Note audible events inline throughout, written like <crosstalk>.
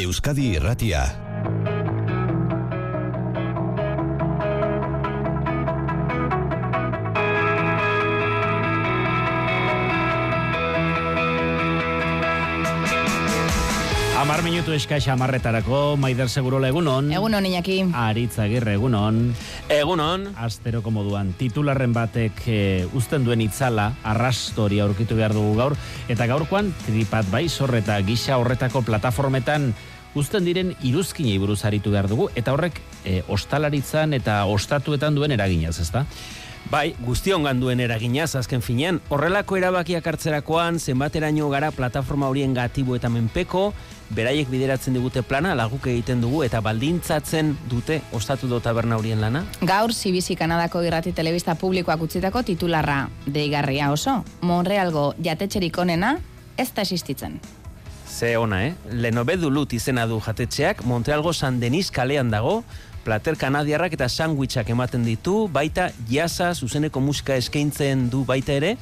Euskadi Irratia. Amar minutu eskaix amarretarako, Maider Segurola egunon. Egunon, Iñaki. Aritza Agirre egunon. Egunon. Asteroko moduan, titularren batek e, uzten duen itzala, arrastori aurkitu behar dugu gaur, eta gaurkoan, tripat bai eta gisa horretako plataformetan uzten diren iruzkinei buruz aritu behar dugu, eta horrek e, ostalaritzan eta ostatuetan duen eraginaz, ezta? Bai, guztion ganduen eraginaz, azken finean, horrelako erabakiak hartzerakoan, zenbateraino gara plataforma horien gatibu eta menpeko, beraiek bideratzen digute plana, laguk egiten dugu, eta baldintzatzen dute ostatu do taberna horien lana? Gaur, CBC Kanadako irrati telebista publikoak utzitako titularra deigarria oso. Monrealgo jatetxerik onena, ez da existitzen. Ze ona, eh? Lenobedu lut izena du jatetxeak, Montrealgo San Denis kalean dago, plater kanadiarrak eta sandwichak ematen ditu, baita jasa zuzeneko musika eskaintzen du baita ere,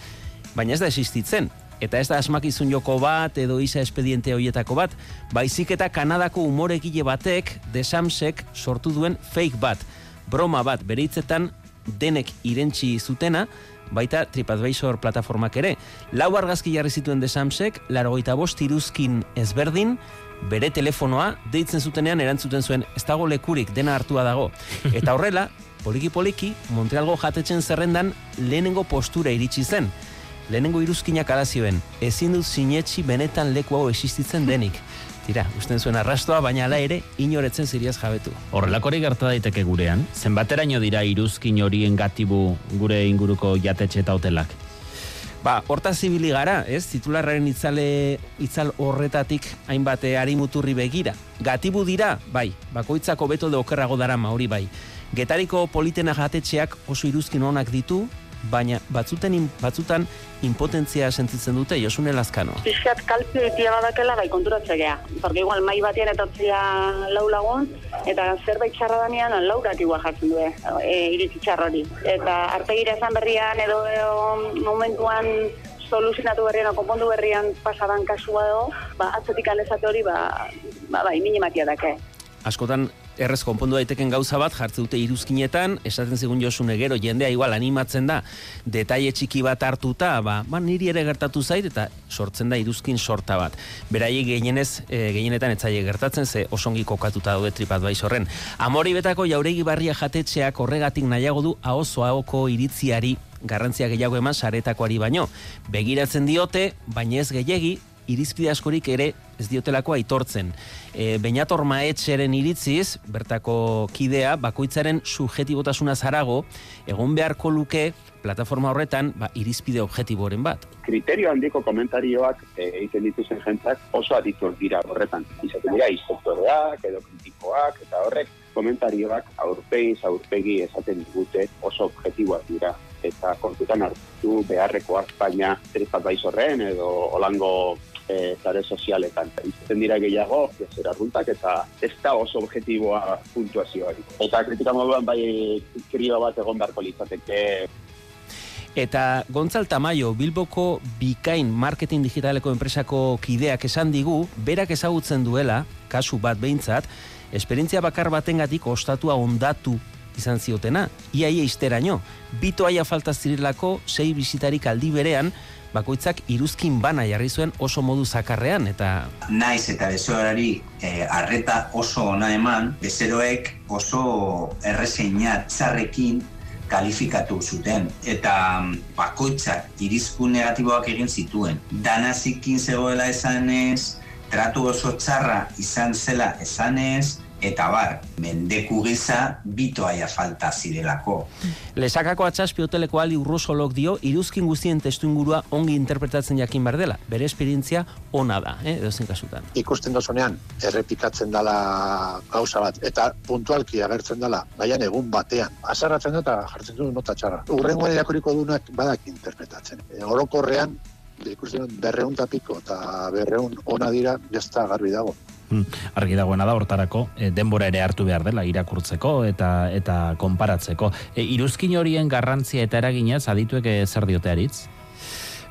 baina ez da existitzen. Eta ez da asmakizun joko bat edo isa espediente hoietako bat, baizik eta Kanadako umoregile batek, desamsek sortu duen fake bat. Broma bat, bere hitzetan denek irentzi zutena, baita TripAdvisor plataformak ere. Lau argazki jarri zituen desamsek, largoita bost iruzkin ezberdin, bere telefonoa deitzen zutenean erantzuten zuen ez dago lekurik dena hartua dago. <laughs> Eta horrela, poliki poliki, Montrealgo jatetzen zerrendan lehenengo postura iritsi zen. Lehenengo iruzkinak alazioen, ezin dut sinetxi benetan leku hau existitzen denik. <laughs> Tira, usten zuen arrastoa, baina ala ere, inoretzen ziriaz jabetu. Horrelakori gerta daiteke gurean, zenbateraino dira iruzkin horien gatibu gure inguruko jatetxe eta hotelak? Ba, horta zibili gara, ez? Titularraren itzale, itzal horretatik hainbat muturri begira. Gatibu dira, bai, bakoitzako beto de okerrago dara hori bai. Getariko politena jatetxeak oso iruzkin onak ditu, baina batzuten batzutan impotentzia sentitzen dute Josune Lazkano. Fiskat kalpi ditia badakela bai konturatzea. Porque igual mai batean etortzia lau lagun eta zerbait txarra danean laurak igual jartzen du e, iritsi txarrori. Eta artegira esan berrian edo, momentuan soluzionatu berrian, konpondu berrian pasadan kasua edo, ba, atzetik anezate hori, ba, ba, bai, minimatia dake. Askotan errez konpondu daiteken gauza bat jartze dute iruzkinetan, esaten zigun Josune gero jendea igual animatzen da detaile txiki bat hartuta, ba, ba niri ere gertatu zait eta sortzen da iruzkin sorta bat. Beraiek gehienez e, gehienetan etzaile gertatzen ze osongi kokatuta daude tripat bai horren. Amori betako jauregi barria jatetxeak horregatik nahiago du ahozo ahoko iritziari garrantzia gehiago eman saretakoari baino. Begiratzen diote, baina ez gehiegi, irizpide askorik ere ez diotelako aitortzen. E, Beñator Maetxeren iritziz, bertako kidea, bakoitzaren subjetibotasuna zarago, egon beharko luke plataforma horretan ba, irizpide objetiboren bat. Kriterio handiko komentarioak e, egiten dituzen jentzak oso aditu dira horretan. Izaten dira, inspektoreak edo kritikoak eta horrek komentarioak aurpegiz aurpegi esaten digute oso objetiboak dira eta kontutan hartu beharrekoak, baina tripat baizorren edo olango e, zare sozialetan. Izaten dira gehiago, zera runtak, eta ez da oso objetiboa puntuazioari. Eta kritika moduan bai krio bat egon beharko litzateke Eta Gontzal Tamayo, Bilboko bikain marketing digitaleko enpresako kideak esan digu, berak ezagutzen duela, kasu bat behintzat, esperientzia bakar batengatik ostatua ondatu izan ziotena, iaia isteraino. Bito aia falta zirilako, sei bizitarik aldi berean, bakoitzak iruzkin bana jarri zuen oso modu zakarrean eta naiz eta bezeroari eh, arreta oso ona eman bezeroek oso erreseina txarrekin kalifikatu zuten eta bakoitzak irizkun negatiboak egin zituen danazikin zegoela esanez tratu oso txarra izan zela esanez eta bar, mendeku geza bito aia falta zirelako. Lesakako atxaspi hoteleko ali urrosolok dio, iruzkin guztien testu ingurua ongi interpretatzen jakin behar dela. Bere esperientzia ona da, eh, edo kasutan. Ikusten dozunean, errepikatzen dela gauza bat, eta puntualki agertzen dela, baian egun batean. Azarratzen da eta jartzen du nota txarra. Urrengo erakuriko dunak badak interpretatzen. E, orokorrean, ikusten berreun tapiko eta berreun ona dira, jazta garbi dago. Hmm, argi dagoena da hortarako e, denbora ere hartu behar dela irakurtzeko eta eta konparatzeko. E, iruzkin horien garrantzia eta eraginez adituek e, zer diote aritz?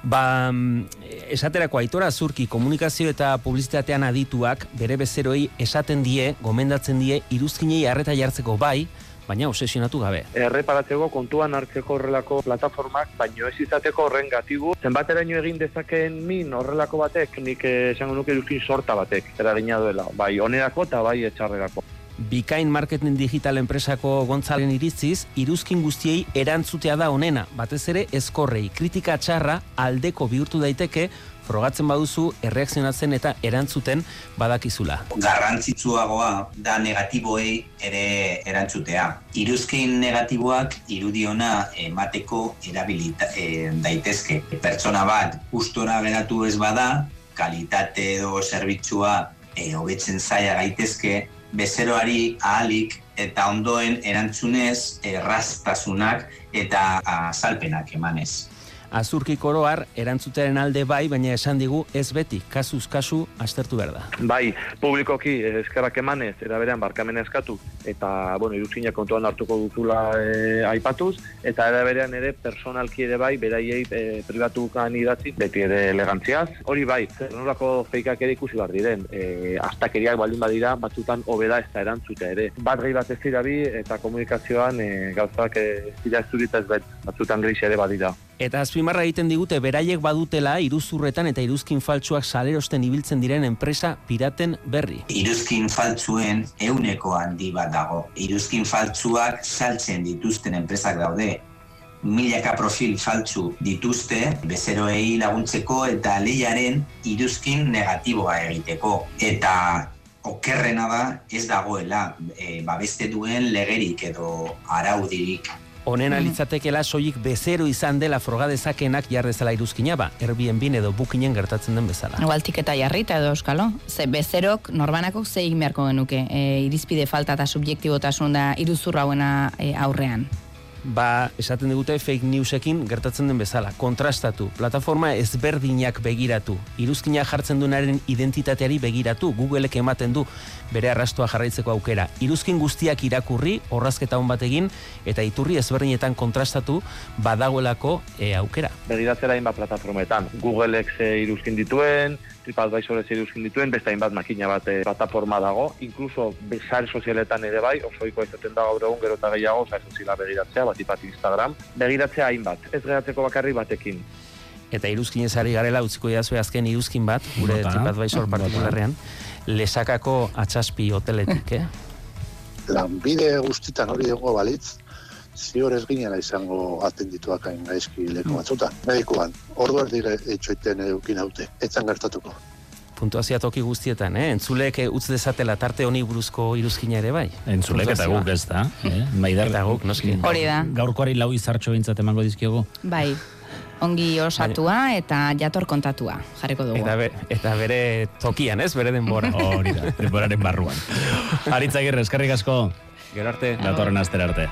Ba, mm, esaterako aitora zurki komunikazio eta publizitatean adituak bere bezeroei esaten die, gomendatzen die, iruzkinei harreta jartzeko bai, baina obsesionatu gabe. erreparatzeko kontuan hartzeko horrelako plataformak, baino ez izateko horren gatibu. Zenbateraino egin dezakeen min horrelako batek, nik eh, esango nuke iruzkin sorta batek, eragina duela, bai onerako eta bai etxarrerako. Bikain marketing digital enpresako gontzalen iritziz, iruzkin guztiei erantzutea da onena, batez ere ezkorrei, kritika txarra aldeko bihurtu daiteke, frogatzen baduzu erreakzionatzen eta erantzuten badakizula. garrantzitsuagoa da negatiboei ere erantzutea. Iruzkin negatiboak irudiona emateko erabilita e, daitezke. Pertsona bat gustora geratu ez bada, kalitate edo zerbitzua e, hobetzen zaila gaitezke, bezeroari ahalik eta ondoen erantzunez errastasunak eta azalpenak emanez. Azurki koroar erantzutearen alde bai, baina esan digu ez beti, kasuz kasu aztertu behar da. Bai, publikoki eh, eskerrak emanez, eraberean barkamen eskatu, eta, bueno, iruzkinak kontuan hartuko duzula e, aipatuz, eta eraberean ere personalki ere bai, beraiei e, pribatukan idatzi, beti ere elegantziaz. Hori bai, zer nolako feikak ere ikusi behar diren, e, astakeriak baldin badira, batzutan hobeda ez da erantzutea ere. Bat gehi bat ez dira bi, eta komunikazioan e, gauzak e, ez dira ez bet, batzutan gris ere badira. Eta azpimarra egiten digute beraiek badutela iruzurretan eta iruzkin faltsuak salerosten ibiltzen diren enpresa piraten berri. Iruzkin faltzuen euneko handi bat dago. Iruzkin faltzuak saltzen dituzten enpresak daude. Milaka profil faltzu dituzte, bezeroei laguntzeko eta lehiaren iruzkin negatiboa egiteko. Eta okerrena da ez dagoela e, babeste duen legerik edo araudirik Honena litzatekela soilik bezero izan dela frogadezakenak jarrezala iruzkina ba, Airbnb edo Bookingen gertatzen den bezala. Igual tiketa jarrita edo euskalo. Ze bezerok norbanako ze egin beharko genuke. E, irizpide falta eta subjektibotasun da iruzurra hauena e, aurrean. Ba, esaten digute fake newsekin gertatzen den bezala. Kontrastatu, plataforma ezberdinak begiratu, iruzkina jartzen duenaren identitateari begiratu, Googleek ematen du bere arrastoa jarraitzeko aukera. Iruzkin guztiak irakurri, horrazketa hon bat egin, eta iturri ezberdinetan kontrastatu badagoelako e, aukera. Begiratzera hainbat plataformetan. Googleek ze iruzkin dituen, TripAdvisor ez iruzkin dituen, beste hainbat makina bat eh, plataforma dago, inkluso sare sozialetan ere bai, osoiko izaten da gaur egun gero eta gehiago, sare soziala begiratzea, bat ipat Instagram, begiratzea hainbat, ez geratzeko bakarri batekin. Eta iruzkin ezari garela utziko jazue azken iruzkin bat, gure. TripAdvisor partikularrean, lesakako atxaspi hoteletik, eh? Lanbide guztitan hori dago balitz, zior ez ginela izango atendituak hain gaizki leku batzutan. Medikuan, ordu erdire etxoiten eukin haute, etzan gertatuko. puntuazioa toki guztietan, eh? Entzulek eh, utz dezatela tarte honi buruzko iruzkina ere bai. Entzulek eta guk ez da. Eh? Maider, Eta guk, noski. Hori da. Gaurkoari lau izartxo bintzat emango dizkiogu. Bai, ongi osatua eta jator kontatua, jarriko dugu. Eta, be, eta bere tokian, ez? Bere denbora. <laughs> Hori da, denboraren barruan. Aritzagirre, eskerrik asko, Gero arte. datorren astera arte.